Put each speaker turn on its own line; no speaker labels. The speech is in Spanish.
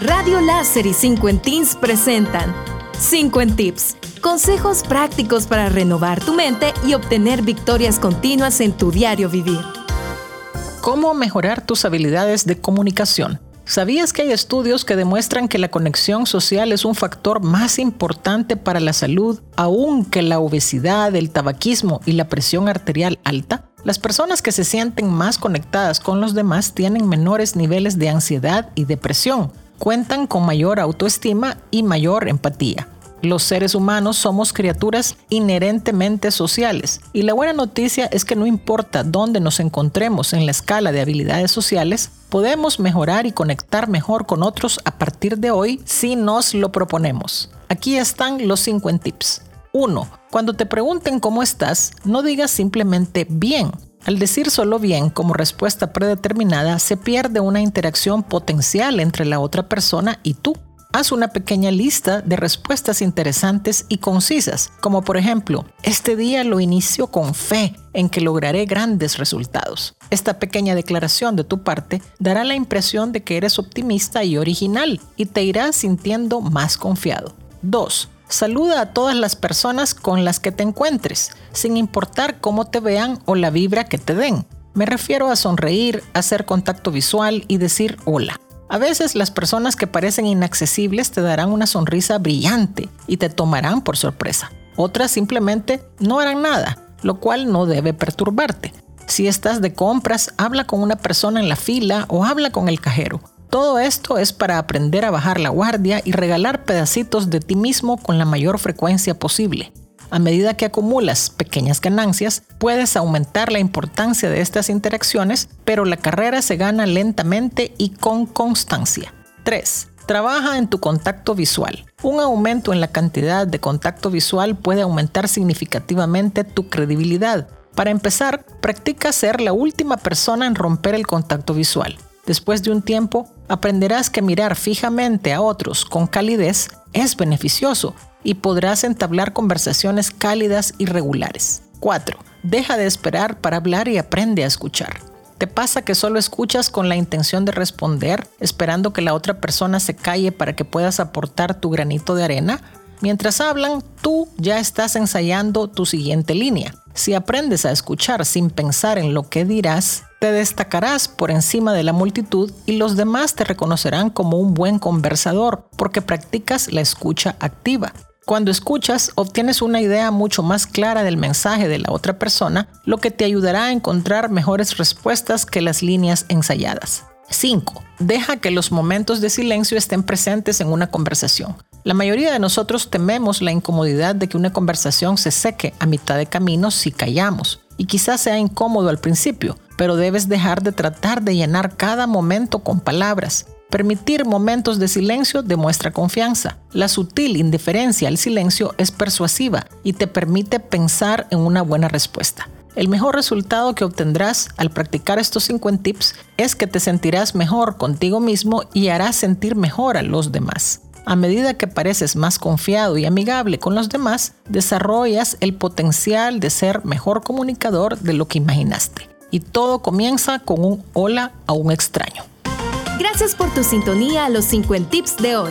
Radio Láser y 5 en Teens presentan 5 en Tips. Consejos prácticos para renovar tu mente y obtener victorias continuas en tu diario vivir.
¿Cómo mejorar tus habilidades de comunicación? ¿Sabías que hay estudios que demuestran que la conexión social es un factor más importante para la salud, aún que la obesidad, el tabaquismo y la presión arterial alta? Las personas que se sienten más conectadas con los demás tienen menores niveles de ansiedad y depresión, cuentan con mayor autoestima y mayor empatía. Los seres humanos somos criaturas inherentemente sociales y la buena noticia es que no importa dónde nos encontremos en la escala de habilidades sociales, podemos mejorar y conectar mejor con otros a partir de hoy si nos lo proponemos. Aquí están los 5 tips. 1. Cuando te pregunten cómo estás, no digas simplemente bien al decir solo bien como respuesta predeterminada, se pierde una interacción potencial entre la otra persona y tú. Haz una pequeña lista de respuestas interesantes y concisas, como por ejemplo, este día lo inicio con fe en que lograré grandes resultados. Esta pequeña declaración de tu parte dará la impresión de que eres optimista y original y te irás sintiendo más confiado. 2. Saluda a todas las personas con las que te encuentres, sin importar cómo te vean o la vibra que te den. Me refiero a sonreír, hacer contacto visual y decir hola. A veces las personas que parecen inaccesibles te darán una sonrisa brillante y te tomarán por sorpresa. Otras simplemente no harán nada, lo cual no debe perturbarte. Si estás de compras, habla con una persona en la fila o habla con el cajero. Todo esto es para aprender a bajar la guardia y regalar pedacitos de ti mismo con la mayor frecuencia posible. A medida que acumulas pequeñas ganancias, puedes aumentar la importancia de estas interacciones, pero la carrera se gana lentamente y con constancia. 3. Trabaja en tu contacto visual. Un aumento en la cantidad de contacto visual puede aumentar significativamente tu credibilidad. Para empezar, practica ser la última persona en romper el contacto visual. Después de un tiempo, aprenderás que mirar fijamente a otros con calidez es beneficioso y podrás entablar conversaciones cálidas y regulares. 4. Deja de esperar para hablar y aprende a escuchar. ¿Te pasa que solo escuchas con la intención de responder, esperando que la otra persona se calle para que puedas aportar tu granito de arena? Mientras hablan, tú ya estás ensayando tu siguiente línea. Si aprendes a escuchar sin pensar en lo que dirás, te destacarás por encima de la multitud y los demás te reconocerán como un buen conversador porque practicas la escucha activa. Cuando escuchas, obtienes una idea mucho más clara del mensaje de la otra persona, lo que te ayudará a encontrar mejores respuestas que las líneas ensayadas. 5. Deja que los momentos de silencio estén presentes en una conversación. La mayoría de nosotros tememos la incomodidad de que una conversación se seque a mitad de camino si callamos. Y quizás sea incómodo al principio, pero debes dejar de tratar de llenar cada momento con palabras. Permitir momentos de silencio demuestra confianza. La sutil indiferencia al silencio es persuasiva y te permite pensar en una buena respuesta. El mejor resultado que obtendrás al practicar estos 5 tips es que te sentirás mejor contigo mismo y harás sentir mejor a los demás. A medida que pareces más confiado y amigable con los demás, desarrollas el potencial de ser mejor comunicador de lo que imaginaste. Y todo comienza con un hola a un extraño.
Gracias por tu sintonía a los 5 tips de hoy.